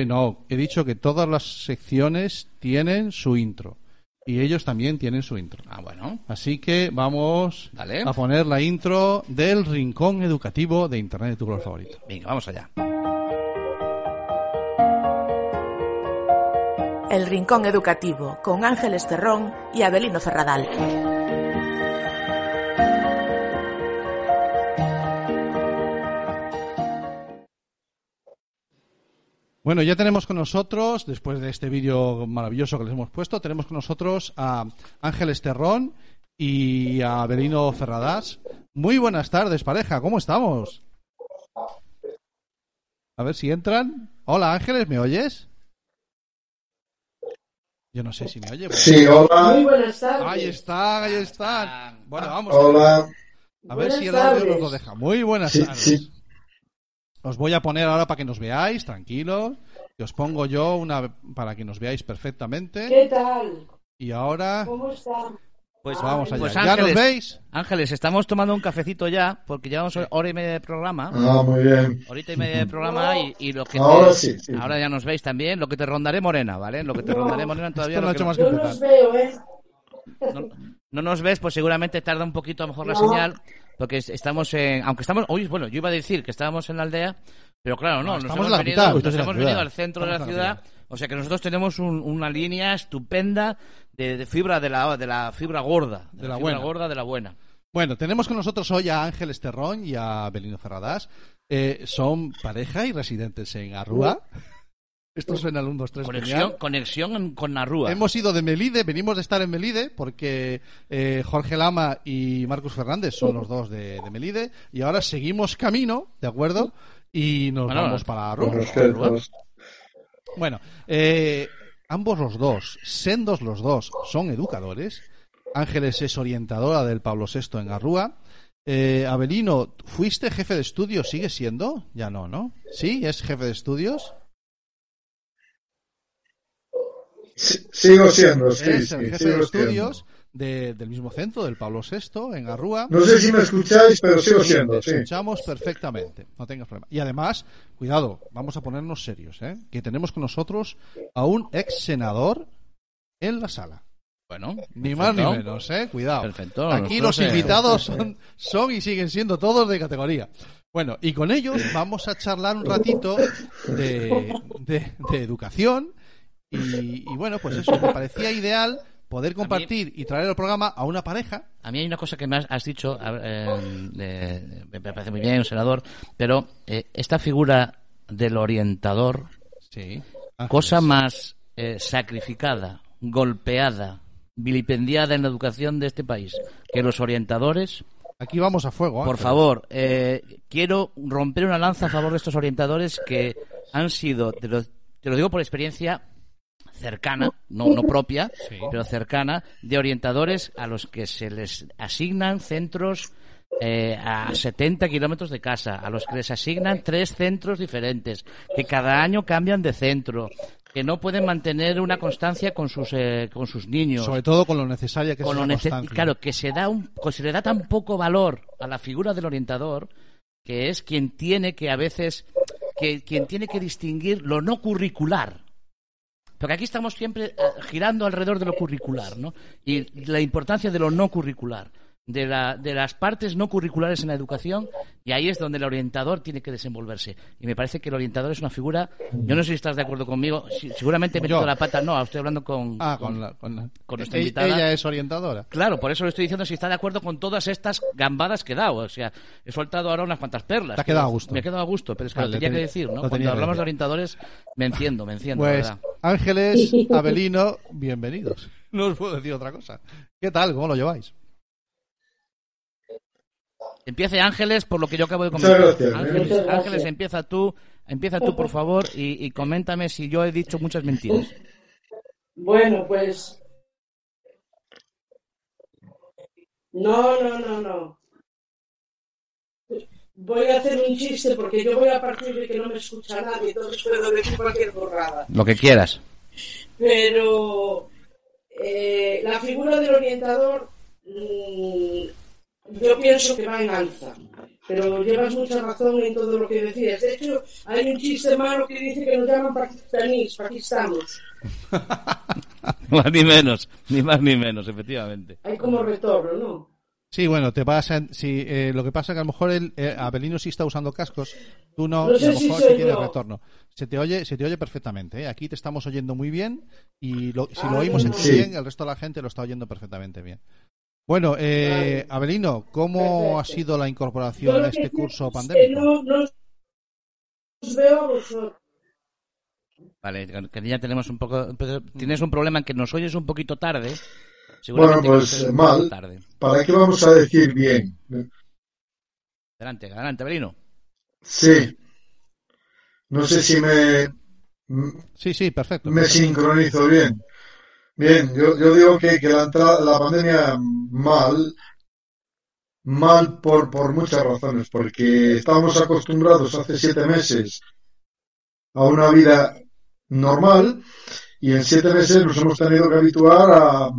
Eh, no, he dicho que todas las secciones tienen su intro. Y ellos también tienen su intro. Ah, bueno. Así que vamos Dale. a poner la intro del Rincón Educativo de Internet de tu color favorito. Venga, vamos allá. El Rincón Educativo con Ángeles Terrón y Abelino Ferradal. Bueno, ya tenemos con nosotros, después de este vídeo maravilloso que les hemos puesto, tenemos con nosotros a Ángeles Terrón y a Belino Ferradas. Muy buenas tardes, pareja, ¿cómo estamos? A ver si entran. Hola Ángeles, ¿me oyes? Yo no sé si me oye. Sí, hola. Muy buenas tardes. Ahí están, ahí están. Bueno, vamos. Hola. A ver si el audio nos lo deja. Muy buenas Sí, tardes. sí. Os voy a poner ahora para que nos veáis, tranquilos. Y os pongo yo una para que nos veáis perfectamente. ¿Qué tal? Y ahora ¿Cómo están? Pues vamos allá. Pues ¿Ya nos veis? Ángeles, estamos tomando un cafecito ya, porque llevamos hora y media de programa. Ah, muy bien. Horita y media de programa y, y lo que te- Ahora sí, sí. ahora ya nos veis también, lo que te rondaré morena, ¿vale? Lo que te No. rondaré morena todavía no lo que más que Yo empezar. los veo, ¿eh? no, no nos ves, pues seguramente tarda un poquito a lo mejor la señal, porque es- estamos en, aunque estamos, hoy, bueno, yo iba a decir que estábamos en la aldea, pero claro, no, No, nos estamos hemos, venido, nos hemos ciudad. venido al centro de la Estamos en la ciudad, o sea que nosotros tenemos un- una línea estupenda de, de fibra de la, de la fibra gorda, de, De la, la fibra buena. gorda de la buena. Bueno, tenemos con nosotros hoy a Ángeles Terrón y a Belino Ferradas. Eh, son pareja y residentes en Arrúa. Esto suena al 1, 2, 3, Conexión, conexión con Narrúa. Hemos ido de Melide, venimos de estar en Melide porque eh, Jorge Lama y Marcus Fernández son los dos de, de Melide y ahora seguimos camino, ¿de acuerdo? Y nos Bueno, vamos para Arrúa. respetos. Bueno, eh, ambos los dos, sendos los dos, son educadores. Ángeles es orientadora del Pablo VI en Arrúa. Eh, Abelino, ¿fuiste jefe de estudios? ¿Sigue siendo? Ya no, ¿no? ¿Sí? ¿Es jefe de estudios? Sí, Sigo siendo, sí, es sí, el jefe de estudios de- del mismo centro, del Pablo VI, en Arrúa. No sé si me escucháis, pero sigo Sí, siendo, te sí. escuchamos perfectamente, no tengas problema. Y además, cuidado, vamos a ponernos serios, ¿eh? Que tenemos con nosotros a un ex senador en la sala. Bueno, Ni más ni menos, ¿eh? Cuidado. Perfecto. Aquí los invitados son, son y siguen siendo todos de categoría. Bueno, y con ellos vamos a charlar un ratito de, de- de educación. Y, y bueno, pues eso, me parecía ideal poder compartir y traer al programa a una pareja. A mí hay una cosa que me has, has dicho, eh, eh, me parece muy bien, un senador, pero eh, esta figura del orientador, Sí. cosa más eh, sacrificada, golpeada, vilipendiada en la educación de este país que los orientadores, Aquí vamos a fuego. por favor, eh, quiero romper una lanza a favor de estos orientadores que han sido, te lo, te lo digo por experiencia cercana, no, no propia, Sí. pero cercana, de orientadores a los que se les asignan centros eh, a 70 kilómetros de casa, a los que les asignan tres centros diferentes, que cada año cambian de centro, que no pueden mantener una constancia con sus, eh, con sus niños Sobre todo con lo necesaria que con es lo la nece- constancia. claro que se da un que se le da tan poco valor a la figura del orientador que es quien tiene que a veces que quien tiene que distinguir lo no curricular porque aquí estamos siempre eh, girando alrededor de lo curricular no y la importancia de lo no curricular de, la, de las partes no curriculares en la educación y ahí es donde el orientador tiene que desenvolverse. Y me parece que el orientador es una figura, yo no sé si estás de acuerdo conmigo, si- seguramente he metido Yo. la pata, no, estoy hablando con, Ah, con, la, con, la- con nuestra Ella- invitada. Ella es orientadora. Claro, por eso le estoy diciendo si está de acuerdo con todas estas gambadas que he dado. O sea, he soltado ahora unas cuantas perlas. Te ha quedado a gusto. Me he quedado a gusto, pero es que Vale, lo tenía te- que decir, ¿no? Cuando hablamos de orientadores, me enciendo, me enciendo, la Pues verdad. Ángeles, Abelino, bienvenidos. No os puedo decir otra cosa. ¿Qué tal? ¿Cómo lo lleváis? Empiece Ángeles por lo que yo acabo de comentar. gracias. Ángeles. Ángeles, empieza tú, empieza tú, por favor, y, y coméntame si yo he dicho muchas mentiras. Bueno, pues. No, no, no, no. Voy a hacer un chiste porque yo voy a partir de que no me escucha nadie, entonces puedo decir cualquier borrada. Lo que quieras. Pero eh, la figura del orientador, mm, yo pienso que va en alza. pero llevas mucha razón en todo lo que decías. De hecho, hay un chiste malo que dice que nos llaman pakistaníes, pakistanos. más ni menos, ni más ni menos, efectivamente. Hay como retorno, ¿no? Sí, bueno, te pasa. Sí, eh, lo que pasa es que a lo mejor el eh, Abelino sí está usando cascos, tú no, No y a lo mejor sí tienes yo. retorno. Se te oye, se te oye perfectamente. ¿eh? Aquí te estamos oyendo muy bien y lo- si lo oímos en ti Sí. bien, el resto de la gente lo está oyendo perfectamente bien. Bueno, eh. Abelino, ¿cómo ha sido la incorporación a este curso pandémico? no, no os veo a vosotros. Vale, que ya tenemos un poco. Tienes un problema en que nos oyes un poquito tarde. Bueno, pues mal. tarde. ¿Para qué vamos a decir bien? Adelante, adelante, Belino. Sí. No sé si me, Sí, sí, perfecto. me perfecto. sincronizo bien. Bien, yo, yo digo que, que la entrada, la pandemia mal, mal por, por muchas razones, porque estábamos acostumbrados hace siete meses a una vida normal y en siete meses nos hemos tenido que habituar a,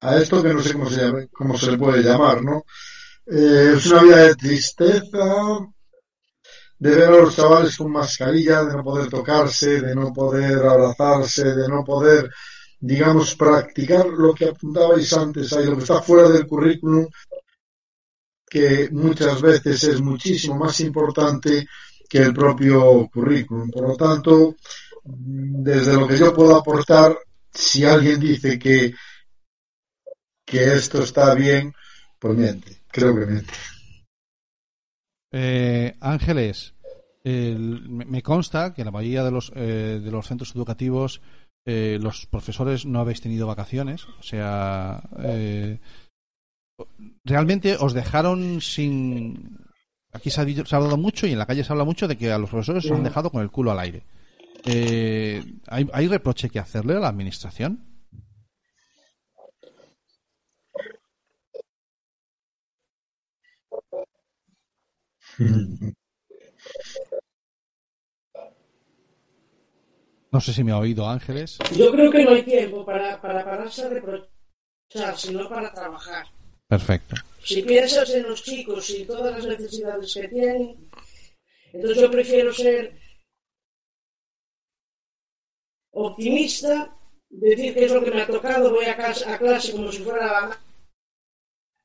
a esto que no sé cómo se llama, cómo se le puede llamar, ¿no? Eh, es una vida de tristeza, de ver a los chavales con mascarilla, de no poder tocarse, de no poder abrazarse, de no poder, digamos, practicar lo que apuntabais antes, ahí lo que está fuera del currículum, que muchas veces es muchísimo más importante que el propio currículum. Por lo tanto, desde lo que yo puedo aportar, si alguien dice que, que esto está bien, pues miente, creo que miente. Eh, Ángeles, el- me consta que la mayoría de los, eh, de los centros educativos eh, los profesores no habéis tenido vacaciones. O sea, eh, realmente os dejaron sin... Aquí se ha, dicho- se ha hablado mucho y en la calle se habla mucho de que a los profesores os han dejado con el culo al aire. Eh, ¿hay, ¿Hay reproche que hacerle a la administración? No sé si me ha oído Ángeles. Yo creo que no hay tiempo para, para pararse a reprochar, sino para trabajar. Perfecto. Si piensas en los chicos y todas las necesidades que tienen, entonces yo prefiero ser optimista, decir que es lo que me ha tocado, voy a, casa, a clase como si fuera a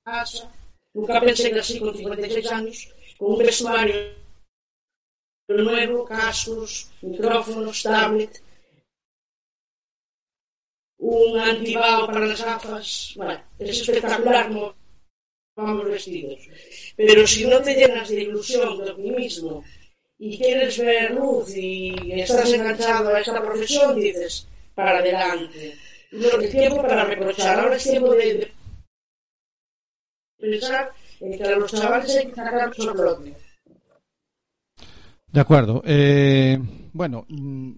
casa. Nunca pensé que así con 56 años, con un vestuario nuevo, cascos, micrófonos, tablet, un antibao para las gafas. Bueno, es espectacular como vamos vestidos. Pero si no te llenas de ilusión, de optimismo, y quieres ver luz y estás enganchado a esta profesión, dices, para adelante. No es tiempo para reprochar, ahora es tiempo de, de pensar en que a los chavales hay que sacarlos a flote. De acuerdo. Eh, bueno, mm,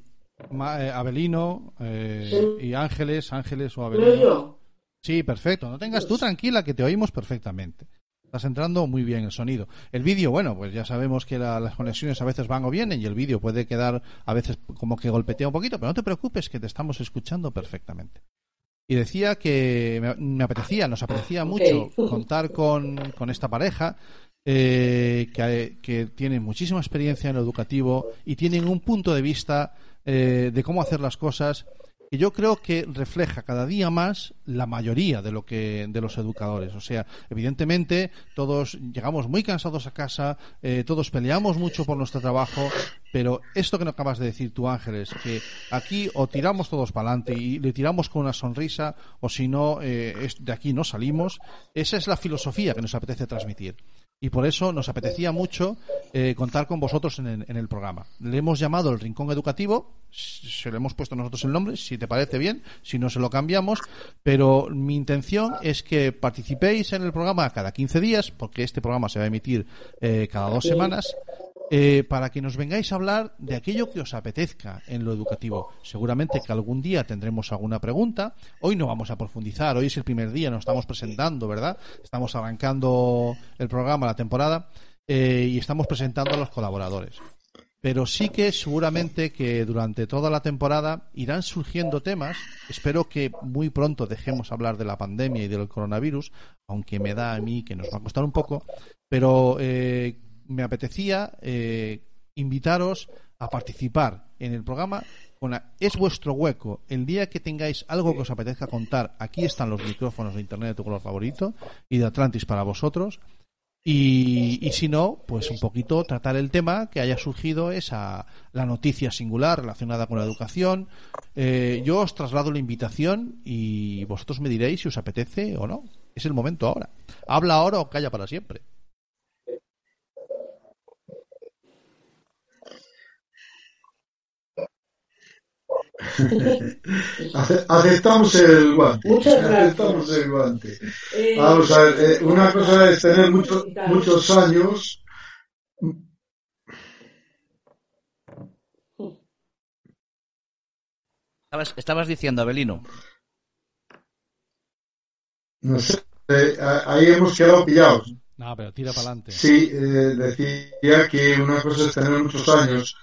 Ma- eh, Abelino eh, y Ángeles, Ángeles o Abelino. Sí, perfecto. No tengas tú tranquila que te oímos perfectamente. Estás entrando muy bien el sonido. El vídeo, bueno, pues ya sabemos que la- las conexiones a veces van o vienen y el vídeo puede quedar a veces como que golpetea un poquito, pero no te preocupes que te estamos escuchando perfectamente. Y decía que me, me apetecía, nos apetecía mucho contar con, con esta pareja eh, que, que tienen muchísima experiencia en lo educativo y tienen un punto de vista eh, de cómo hacer las cosas que yo creo que refleja cada día más la mayoría de lo que de los educadores. O sea evidentemente todos llegamos muy cansados a casa eh, todos peleamos mucho por nuestro trabajo pero esto que no acabas de decir tú Ángeles que aquí o tiramos todos para adelante y le tiramos con una sonrisa o si no eh, de aquí no salimos esa es la filosofía que nos apetece transmitir y por eso nos apetecía mucho eh, contar con vosotros en el, en el programa. Le hemos llamado el Rincón Educativo, se le hemos puesto nosotros el nombre, si te parece bien, si no se lo cambiamos, pero mi intención es que participéis en el programa cada 15 días, porque este programa se va a emitir eh, cada dos semanas, eh, para que nos vengáis a hablar de aquello que os apetezca en lo educativo. Seguramente que algún día tendremos alguna pregunta. Hoy no vamos a profundizar, hoy es el primer día, nos estamos presentando, ¿verdad? Estamos arrancando el programa, la temporada, eh, y estamos presentando a los colaboradores. Pero sí que seguramente que durante toda la temporada irán surgiendo temas. Espero que muy pronto dejemos hablar de la pandemia y del coronavirus, aunque me da a mí que nos va a costar un poco. Pero eh, me apetecía eh, invitaros a participar en el programa. Con la- es vuestro hueco. El día que tengáis algo que os apetezca contar, aquí están los micrófonos de Internet de tu color favorito y de Atlantis para vosotros. Y, y si no, pues un poquito tratar el tema que haya surgido esa la noticia singular relacionada con la educación. Eh, yo os traslado la invitación y vosotros me diréis si os apetece o no. Es el momento ahora. Habla ahora o calla para siempre. Aceptamos el guante. Muchas gracias. Aceptamos el guante. Eh, Vamos a ver, eh, una cosa es tener muchos muchos años. Estabas, estabas diciendo, Abelino. No sé, eh, a- ahí hemos quedado pillados. No, pero tira para adelante. Sí, eh, decía que una cosa es tener muchos años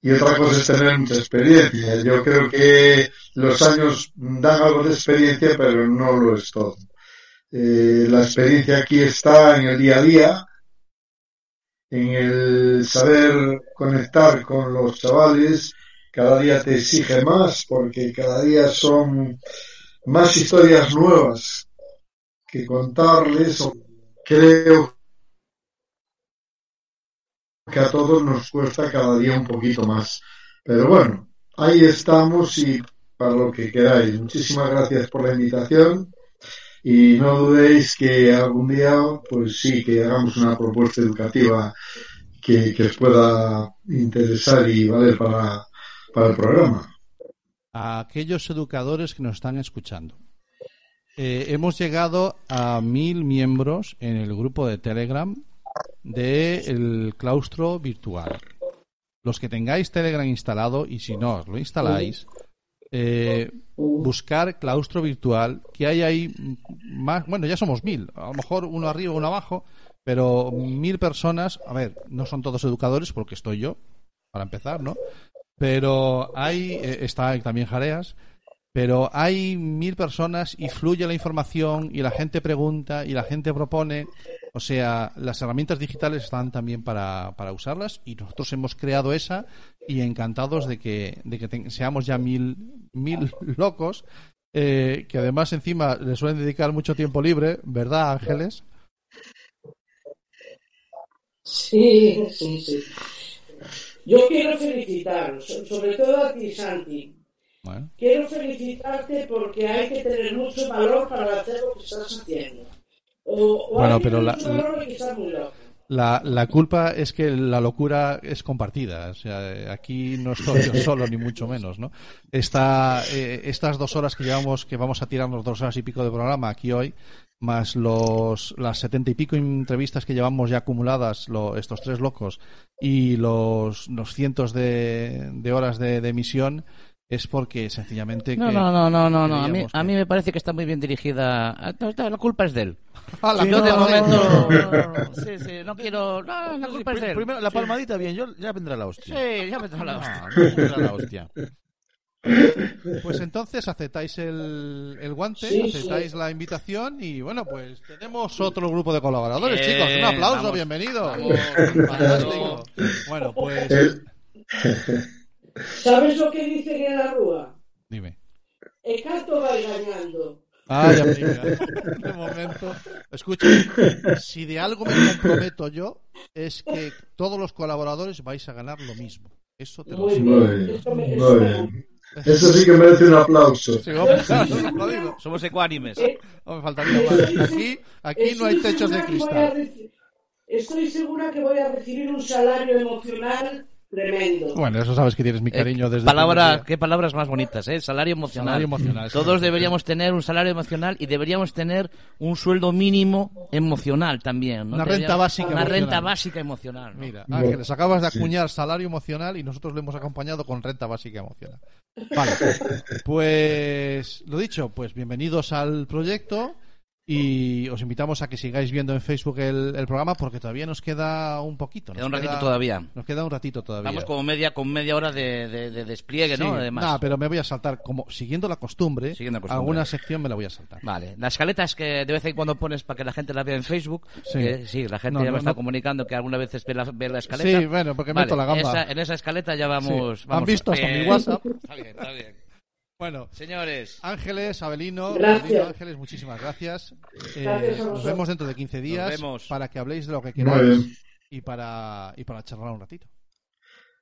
y otra cosa es tener mucha experiencia. Yo creo que los años dan algo de experiencia, pero no lo es todo. Eh, la experiencia aquí está en el día a día, en el saber conectar con los chavales. Cada día te exige más porque cada día son más historias nuevas que contarles. Creo que a todos nos cuesta cada día un poquito más. Pero bueno, ahí estamos y para lo que queráis. Muchísimas gracias por la invitación y no dudéis que algún día, pues sí, que hagamos una propuesta educativa que, os pueda interesar y valer para, para el programa. a aquellos educadores que nos están escuchando. Eh, hemos llegado a mil miembros en el grupo de Telegram del claustro virtual. Los que tengáis Telegram instalado y si no os lo instaláis, eh, buscar claustro virtual, que hay ahí más, bueno, ya somos mil, a lo mejor uno arriba, uno abajo, pero mil personas, a ver, no son todos educadores porque estoy yo, para empezar, ¿no? Pero hay, eh, está también Jareas, pero hay mil personas y fluye la información y la gente pregunta y la gente propone. O sea, las herramientas digitales están también para, para usarlas y nosotros hemos creado esa y encantados de que, de que seamos ya mil, mil locos eh, que además encima le suelen dedicar mucho tiempo libre, ¿verdad, Ángeles? Sí, sí, sí. Yo quiero felicitaros, so- sobre todo a ti, Santi. Bueno, Quiero felicitarte porque hay que tener mucho valor para hacer lo que estás haciendo. O, o Bueno, hay que pero tener la- mucho valor que estar muy loco. La, la culpa es que la locura es compartida. O sea, aquí no estoy yo solo, ni mucho menos, ¿no? Esta, eh, estas dos horas que llevamos, que vamos a tirarnos dos horas y pico de programa aquí hoy, más los, las setenta y pico entrevistas que llevamos ya acumuladas, lo- estos tres locos, y los, los cientos de, de horas de, de emisión, es porque sencillamente No, que no, no, no, no, no. A mí, a me parece que está muy bien dirigida. Ah, no, La culpa es de él. Ah, la Yo de momento. Sí, sí, no quiero. No, la culpa es de él. Primero la Sí. palmadita bien, yo ya vendrá la hostia. Sí, ya tengo la No, hostia. ya vendrá la hostia. Pues entonces aceptáis el, el guante, Sí, aceptáis la invitación y bueno, pues tenemos otro grupo de colaboradores, Bien, chicos. Un aplauso, vamos, bienvenidos. vamos, Fantástico. Bueno, pues ¿Sabes lo que dicen en la rúa? dime. El canto va engañando. Ah, ya me diga. De momento. Escucha, si de algo me comprometo yo, es que todos los colaboradores vais a ganar lo mismo. Eso te lo Muy digo. Muy bien. Eso sí que merece un aplauso. Sí, hombre, claro, lo digo. Somos ecuánimes. Eh, No me faltaría más. Aquí, aquí no hay techos de cristal. Estoy segura que voy a recibir un salario emocional tremendo. Bueno, eso sabes que tienes mi cariño Eh, desde el palabra, primer día. qué palabras más bonitas, ¿eh? Salario emocional. Salario emocional, Todos deberíamos tener un salario emocional y deberíamos tener un sueldo mínimo emocional también. ¿no? Una renta básica Una emocional. renta básica emocional. ¿no? Mira, Ángeles, acabas de sí. acuñar salario emocional y nosotros lo hemos acompañado con renta básica emocional. Vale, pues lo dicho, pues bienvenidos al proyecto Y os invitamos a que sigáis viendo en Facebook el, el programa porque todavía nos queda un poquito. Queda nos un ratito todavía. Nos queda un ratito todavía. Vamos como media, con media hora de, de- de despliegue, Sí, ¿no? Además. nah, pero me voy a saltar, como siguiendo la costumbre, Siguiendo la costumbre. alguna sección me la voy a saltar. Vale, las escaletas que de vez en cuando pones para que la gente las vea en Facebook. Sí. que sí, la gente No, ya no, me está comunicando que alguna vez ve la, ve la escaleta. Sí, bueno, porque Vale, meto la gamba. esa- en esa escaleta ya vamos. Sí. vamos Han visto hasta mi WhatsApp. Está bien, está bien. Bueno, Señores, Ángeles, Abelino, Gracias. Abelino, Ángeles, muchísimas gracias. Eh, Gracias a nos vemos dentro de 15 días vemos. para que habléis de lo que queráis y para, y para charlar un ratito.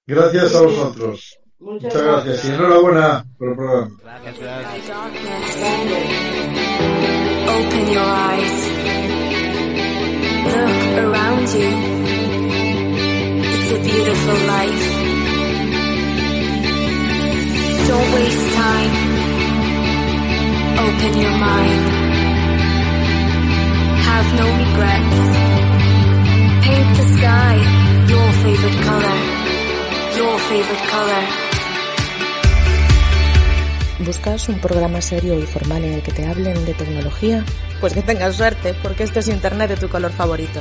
Gracias a vosotros. Muchas Muchas gracias y enhorabuena por el programa. gracias, gracias. Don't waste time. Open your mind. Have no regrets. Paint the sky your favorite color. Your favorite color. ¿Buscas un programa serio y formal en el que te hablen de tecnología? Pues que tengas suerte, porque este es Internet de tu color favorito.